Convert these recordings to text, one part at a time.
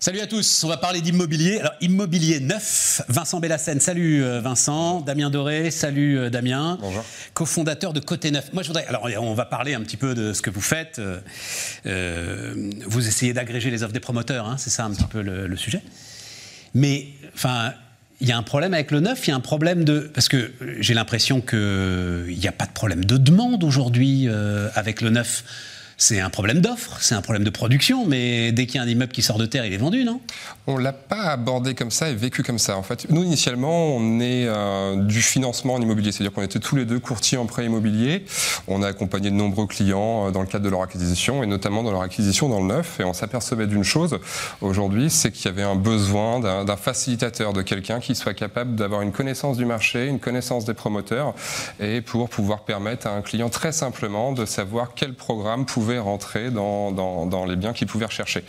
Salut à tous, on va parler d'immobilier. Alors, immobilier neuf, Vincent Bellassène, salut euh, Vincent, Damien Doré, salut euh, Damien. Bonjour. Co-fondateur de Côté Neuf. Moi, je voudrais. Alors, on va parler un petit peu de ce que vous faites. Euh, vous essayez d'agréger les offres des promoteurs, hein, c'est ça un petit peu le, le sujet. Mais, enfin. Il y a un problème avec le neuf, il y a un problème de... Parce que j'ai l'impression qu'il n'y a pas de problème de demande aujourd'hui avec le neuf c'est un problème d'offre, c'est un problème de production, mais dès qu'il y a un immeuble qui sort de terre, il est vendu, non? On ne l'a pas abordé comme ça et vécu comme ça. En fait, nous, initialement, on est euh, du financement en immobilier, c'est-à-dire qu'on était tous les deux courtiers en prêt immobilier. On a accompagné de nombreux clients euh, dans le cadre de leur acquisition, et notamment dans leur acquisition dans le neuf, et on s'apercevait d'une chose aujourd'hui, c'est qu'il y avait un besoin d'un facilitateur, de quelqu'un qui soit capable d'avoir une connaissance du marché, une connaissance des promoteurs, et pour pouvoir permettre à un client très simplement de savoir quel programme pouvait rentrer dans, dans, les biens qu'ils pouvaient rechercher.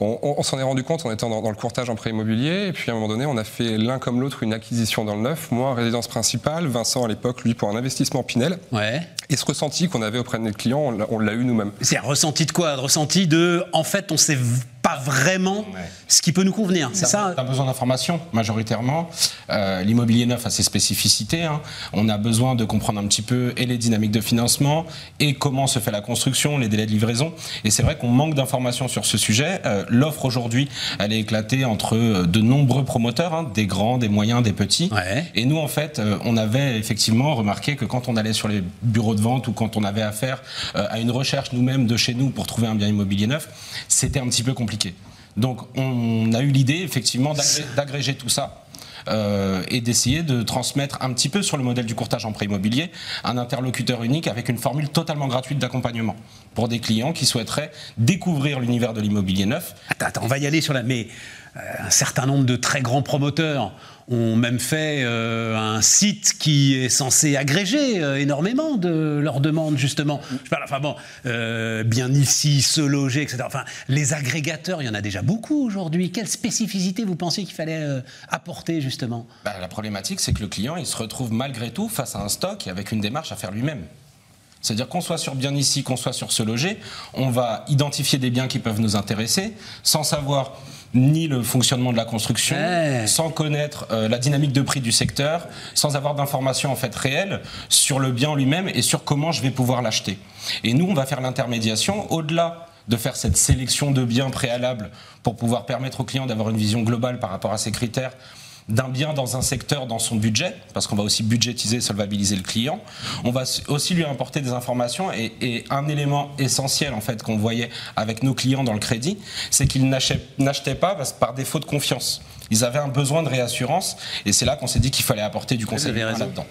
On, s'en est rendu compte en étant dans, le courtage en prêt immobilier, et puis à un moment donné, on a fait l'un comme l'autre une acquisition dans le neuf. Moi, résidence principale, Vincent à l'époque, lui, pour un investissement Pinel. Ouais. Et ce ressenti qu'on avait auprès de nos clients, on l'a eu nous-mêmes. C'est un ressenti de quoi? Ressenti de, en fait, on s'est pas vraiment ce qui peut nous convenir. C'est ça Tu as besoin d'informations, majoritairement. Euh, l'immobilier neuf a ses spécificités. Hein. On a besoin de comprendre un petit peu et les dynamiques de financement et comment se fait la construction, les délais de livraison. Et c'est vrai qu'on manque d'informations sur ce sujet. Euh, l'offre aujourd'hui, elle est éclatée entre euh, de nombreux promoteurs, hein, des grands, des moyens, des petits. Et nous, en fait, on avait effectivement remarqué que quand on allait sur les bureaux de vente ou quand on avait affaire à une recherche nous-mêmes de chez nous pour trouver un bien immobilier neuf, c'était un petit peu compliqué. Donc on a eu l'idée effectivement d'agréger tout ça. Euh, et d'essayer de transmettre un petit peu sur le modèle du courtage en prêt immobilier un interlocuteur unique avec une formule totalement gratuite d'accompagnement pour des clients qui souhaiteraient découvrir l'univers de l'immobilier neuf. Attends, on va y aller sur la. Mais euh, un certain nombre de très grands promoteurs ont même fait euh, un site qui est censé agréger euh, énormément de leurs demandes, justement. Je parle, enfin bon, bien ici, se loger, etc. Enfin, les agrégateurs, il y en a déjà beaucoup aujourd'hui. Quelle spécificité vous pensiez qu'il fallait apporter, justement? Bah, La problématique, c'est que le client, il se retrouve malgré tout face à un stock et avec une démarche à faire lui-même. C'est-à-dire qu'on soit sur bien ici, qu'on soit sur se loger, on va identifier des biens qui peuvent nous intéresser sans savoir ni le fonctionnement de la construction, sans connaître euh, la dynamique de prix du secteur, sans avoir d'informations en fait réelles sur le bien lui-même et sur comment je vais pouvoir l'acheter. Et nous, on va faire l'intermédiation au-delà de faire cette sélection de biens préalables pour pouvoir permettre au client d'avoir une vision globale par rapport à ces critères d'un bien dans un secteur dans son budget, parce qu'on va aussi budgétiser, solvabiliser le client. On va aussi lui apporter des informations et, un élément essentiel en fait qu'on voyait avec nos clients dans le crédit, c'est qu'ils n'achetaient pas par défaut de confiance. Ils avaient un besoin de réassurance et c'est là qu'on s'est dit qu'il fallait apporter du conseil là-dedans.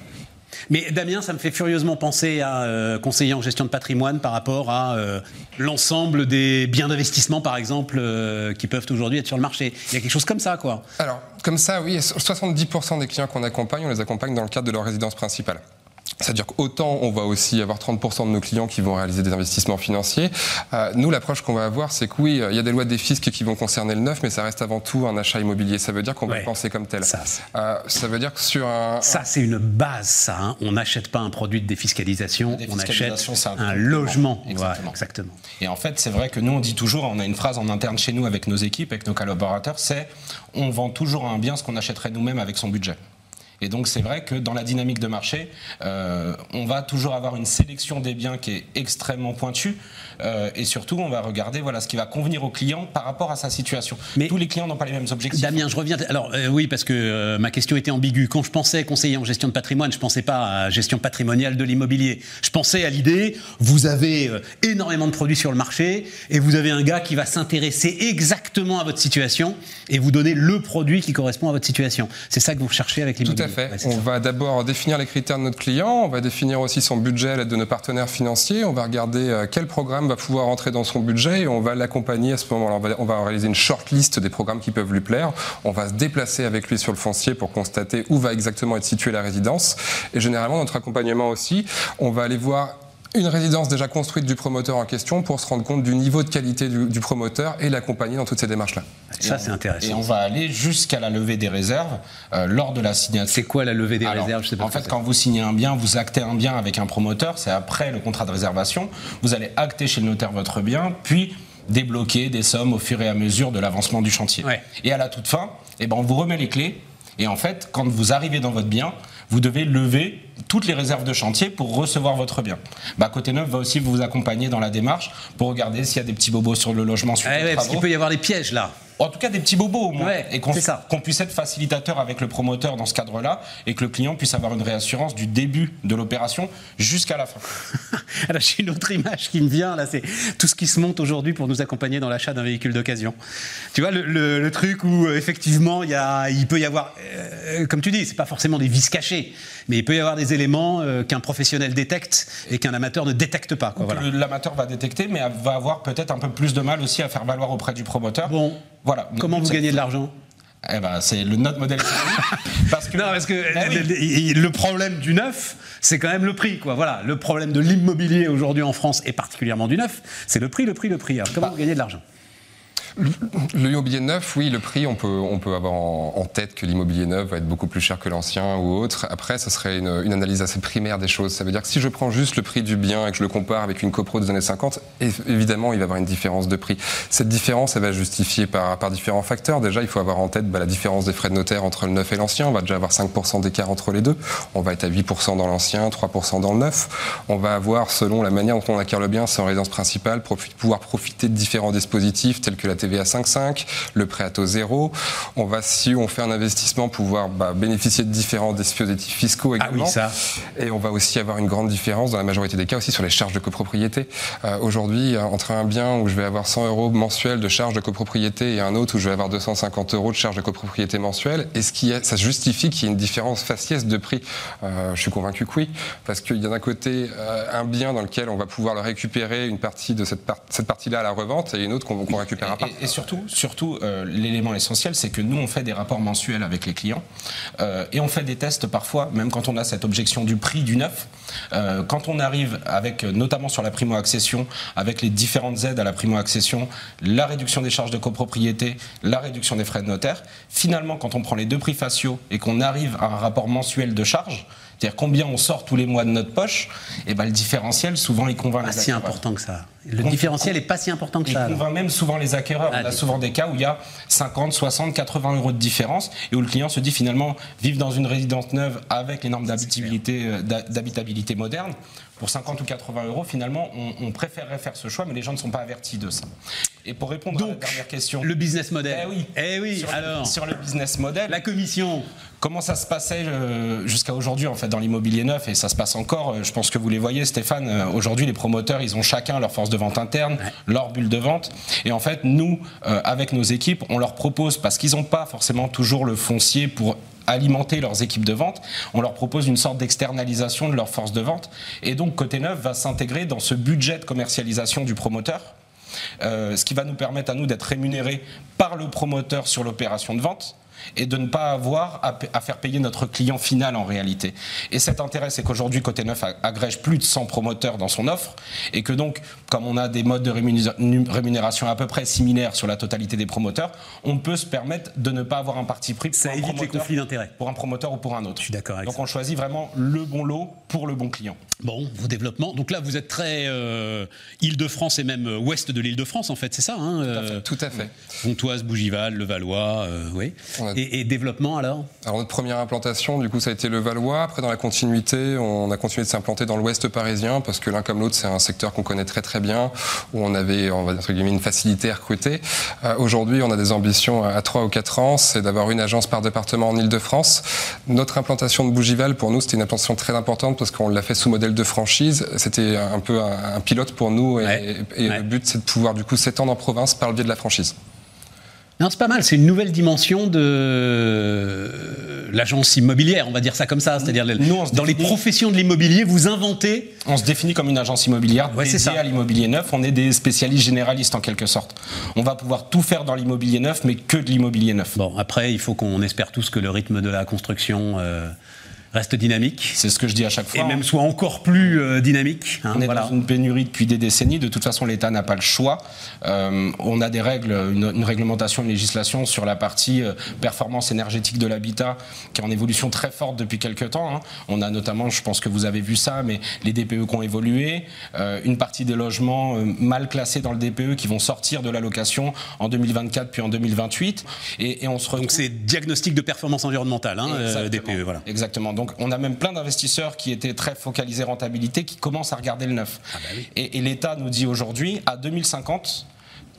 Mais Damien, ça me fait furieusement penser à euh, conseiller en gestion de patrimoine par rapport à euh, l'ensemble des biens d'investissement, par exemple, euh, qui peuvent aujourd'hui être sur le marché. Il y a quelque chose comme ça, quoi. Alors, comme ça, oui. 70% des clients qu'on accompagne, on les accompagne dans le cadre de leur résidence principale. C'est-à-dire qu'autant on va aussi avoir 30% de nos clients qui vont réaliser des investissements financiers. Euh, nous, l'approche qu'on va avoir, c'est que oui, il y a des lois des fiscs qui vont concerner le neuf, mais ça reste avant tout un achat immobilier. Ça veut dire qu'on va penser comme tel. Ça, euh, ça, veut dire que sur un... Ça, c'est une base, ça. Hein. On n'achète pas un produit de défiscalisation, on achète un, logement. Exactement. exactement. Et en fait, c'est vrai que nous, on dit toujours, on a une phrase en interne chez nous avec nos équipes, avec nos collaborateurs, c'est on vend toujours un bien ce qu'on achèterait nous-mêmes avec son budget. Et donc c'est vrai que dans la dynamique de marché, euh, on va toujours avoir une sélection des biens qui est extrêmement pointue. Euh, et surtout, on va regarder voilà, ce qui va convenir au client par rapport à sa situation. Mais Tous les clients n'ont pas les mêmes objectifs. Damien, je reviens. Alors euh, oui, parce que ma question était ambiguë. Quand je pensais conseiller en gestion de patrimoine, je ne pensais pas à gestion patrimoniale de l'immobilier. Je pensais à l'idée, vous avez énormément de produits sur le marché et vous avez un gars qui va s'intéresser exactement à votre situation et vous donner le produit qui correspond à votre situation. C'est ça que vous recherchez avec l'immobilier? On va d'abord définir les critères de notre client, on va définir aussi son budget à l'aide de nos partenaires financiers, on va regarder euh, quel programme va pouvoir entrer dans son budget et on va l'accompagner à ce moment-là. On va, réaliser une short list des programmes qui peuvent lui plaire. On va se déplacer avec lui sur le foncier pour constater où va exactement être située la résidence. Et généralement, notre accompagnement aussi, on va aller voir une résidence déjà construite du promoteur en question pour se rendre compte du niveau de qualité du, promoteur et l'accompagner dans toutes ces démarches-là. Ça, c'est intéressant. Et on va aller jusqu'à la levée des réserves euh, lors de la signature. C'est quoi la levée des réserves? Je sais pas En fait, quand vous signez un bien, vous actez un bien avec un promoteur, c'est après le contrat de réservation. Vous allez acter chez le notaire votre bien, puis débloquer des sommes au fur et à mesure de l'avancement du chantier. Ouais. Et à la toute fin, eh ben, on vous remet les clés. Et en fait, quand vous arrivez dans votre bien, vous devez lever toutes les réserves de chantier pour recevoir votre bien. Bah, Côté Neuf va aussi vous accompagner dans la démarche pour regarder s'il y a des petits bobos sur le logement suite ouais, parce qu'il peut y avoir des pièges là. En tout cas, des petits bobos au moins. Ouais, et qu'on c'est ça. qu'on puisse être facilitateur avec le promoteur dans ce cadre-là et que le client puisse avoir une réassurance du début de l'opération jusqu'à la fin. Alors, j'ai une autre image qui me vient, là, c'est tout ce qui se monte aujourd'hui pour nous accompagner dans l'achat d'un véhicule d'occasion. Tu vois, le, le- le truc où, euh, effectivement, il, y a, il peut y avoir, euh, comme tu dis, c'est pas forcément des vis cachés, mais il peut y avoir des éléments euh, qu'un professionnel détecte et qu'un amateur ne détecte pas. Voilà. que L'amateur va détecter, mais va avoir peut-être un peu plus de mal aussi à faire valoir auprès du promoteur. Bon, Voilà. comment vous gagnez de l'argent Eh ben, c'est le notre modèle parce que Non, parce que oui. le, le- le problème du neuf, c'est quand même le prix. Quoi. Voilà, le problème de l'immobilier aujourd'hui en France, et particulièrement du neuf, c'est le prix, le prix, le prix. Alors, comment vous gagnez de l'argent Le immobilier neuf, oui, le prix, on peut, avoir en, tête que l'immobilier neuf va être beaucoup plus cher que l'ancien ou autre. Après, ça serait une, analyse assez primaire des choses. Ça veut dire que si je prends juste le prix du bien et que je le compare avec une copro des années 50, é- évidemment, il va y avoir une différence de prix. Cette différence, elle va être justifiée par, par différents facteurs. Déjà, il faut avoir en tête bah, la différence des frais de notaire entre le neuf et l'ancien. On va déjà avoir 5% d'écart entre les deux. On va être à 8% dans l'ancien, 3% dans le neuf. On va avoir, selon la manière dont on acquiert le bien, c'est en résidence principale, pouvoir profiter de différents dispositifs tels que la TVA 5.5, le prêt à taux zéro. On va, si on fait un investissement, pouvoir bah, bénéficier de différents dispositifs fiscaux Ah également. oui, ça. Et on va aussi avoir une grande différence dans la majorité des cas aussi sur les charges de copropriété. Euh, Aujourd'hui, euh, entre un bien où je vais avoir 100 euros mensuels de charges de copropriété et un autre où je vais avoir 250 euros de charges de copropriété mensuelle, est-ce a, ça justifie qu'il y ait une différence faciès de prix? Euh, Je suis convaincu que oui, parce qu'il y a d'un côté euh, un bien dans lequel on va pouvoir le récupérer une partie de cette, par- cette partie-là à la revente et une autre qu'on qu'on récupérera pas. Et, surtout, surtout euh, l'élément essentiel, c'est que nous, on fait des rapports mensuels avec les clients euh, et on fait des tests parfois, même quand on a cette objection du prix du neuf. Euh, quand on arrive avec, notamment sur la primo-accession, avec les différentes aides à la primo-accession, la réduction des charges de copropriété, la réduction des frais de notaire, finalement, quand on prend les deux prix faciaux et qu'on arrive à un rapport mensuel de charges, c'est-à-dire combien on sort tous les mois de notre poche, et ben le différentiel, souvent, il convainc Pas les si acquéreurs. important que ça. Le différentiel est pas si important que Il ça. alors. convainc même souvent les acquéreurs. Ah, On a souvent des cas où il y a 50, 60, 80 euros de différence et où le client se dit finalement vivre dans une résidence neuve avec les normes d'habitabilité, euh, d'ha- d'habitabilité moderne. Pour 50 ou 80 euros, finalement, on, on préférerait faire ce choix, mais les gens ne sont pas avertis de ça. Et pour répondre à la Donc, dernière question, Le business model. Eh oui. Eh oui, sur, alors. sur le business model, La commission. Comment ça se passait euh, jusqu'à aujourd'hui en fait dans l'immobilier neuf? Et ça se passe encore. euh, je pense que vous les voyez, Stéphane. euh, aujourd'hui, les promoteurs, ils ont chacun leur force de vente interne, leur bulle de vente. Et en fait, nous, avec nos équipes, on leur propose parce qu'ils n'ont pas forcément toujours le foncier pour alimenter leurs équipes de vente, on leur propose une sorte d'externalisation de leur force de vente. Et donc, Côté Neuf va s'intégrer dans ce budget de commercialisation du promoteur. Euh, ce qui va nous permettre à nous d'être rémunérés par le promoteur sur l'opération de vente et de ne pas avoir à, faire payer notre client final en réalité. Et cet intérêt, c'est qu'aujourd'hui, Côté Neuf agrège plus de 100 promoteurs dans son offre et que donc, comme on a des modes de rémunération à peu près similaires sur la totalité des promoteurs, on peut se permettre de ne pas avoir un parti pris pour Ça un évite les promoteur- conflits d'intérêts. pour un promoteur ou pour un autre. Je suis d'accord avec Donc ça. on choisit vraiment le bon lot pour le bon client. Bon, vos développements. Donc là, vous êtes très euh, Île-de-France et même euh, ouest de l'Île-de-France, en fait, c'est ça hein, euh, Tout à fait. Pontoise, Bougival, Levallois, euh, oui. On a- Et, et développement alors Alors notre première implantation, du coup, ça a été le Valois. Après, dans la continuité, on a continué de s'implanter dans l'Ouest parisien parce que l'un comme l'autre, c'est un secteur qu'on connaît très très bien, où on avait, on va dire une facilité à recruter. Euh, Aujourd'hui, on a des ambitions à 3 ou 4 ans, c'est d'avoir une agence par département en Île-de-France. Notre implantation de Bougival, pour nous, c'était une implantation très importante parce qu'on l'a fait sous modèle de franchise. C'était un peu un, un pilote pour nous et, Ouais. et Ouais. le but, c'est de pouvoir du coup s'étendre en province par le biais de la franchise. Non, c'est pas mal. C'est une nouvelle dimension de l'agence immobilière, on va dire ça comme ça. C'est-à-dire, dans les professions de l'immobilier, vous inventez. On se définit comme une agence immobilière Ouais, c'est dédiée ça. à l'immobilier neuf. On est des spécialistes généralistes en quelque sorte. On va pouvoir tout faire dans l'immobilier neuf, mais que de l'immobilier neuf. Bon, après, il faut qu'on espère tous que le rythme de la construction euh, reste dynamique. C'est ce que je dis à chaque fois. Et même soit encore plus euh, dynamique. Hein, on est dans une pénurie depuis des décennies. De toute façon, l'État n'a pas le choix. Euh, on a des règles, une, réglementation, une législation sur la partie euh, performance énergétique de l'habitat qui est en évolution très forte depuis quelques temps. Hein. On a notamment, je pense que vous avez vu ça, mais les DPE qui ont évolué, une partie des logements mal classés dans le DPE qui vont sortir de la location en 2024 puis en 2028. Et, on se retrouve... Donc c'est diagnostic de performance environnementale, hein, DPE. Voilà. Exactement. Donc on a même plein d'investisseurs qui étaient très focalisés rentabilité qui commencent à regarder le neuf. Ah bah et, l'État nous dit aujourd'hui, à 2050,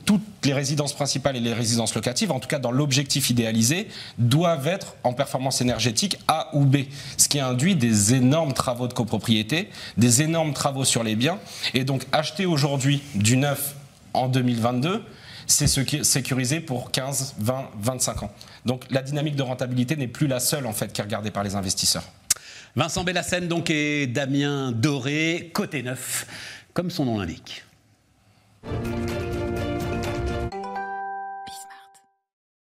toutes les résidences principales et les résidences locatives, en tout cas dans l'objectif idéalisé, doivent être en performance énergétique A ou B. Ce qui induit des énormes travaux de copropriété, des énormes travaux sur les biens. Et donc acheter aujourd'hui du neuf en 2022, c'est sécurisé pour 15, 20, 25 ans. Donc la dynamique de rentabilité n'est plus la seule en fait qui est regardée par les investisseurs. Vincent Bellassène donc et Damien Doré, côté neuf, comme son nom l'indique.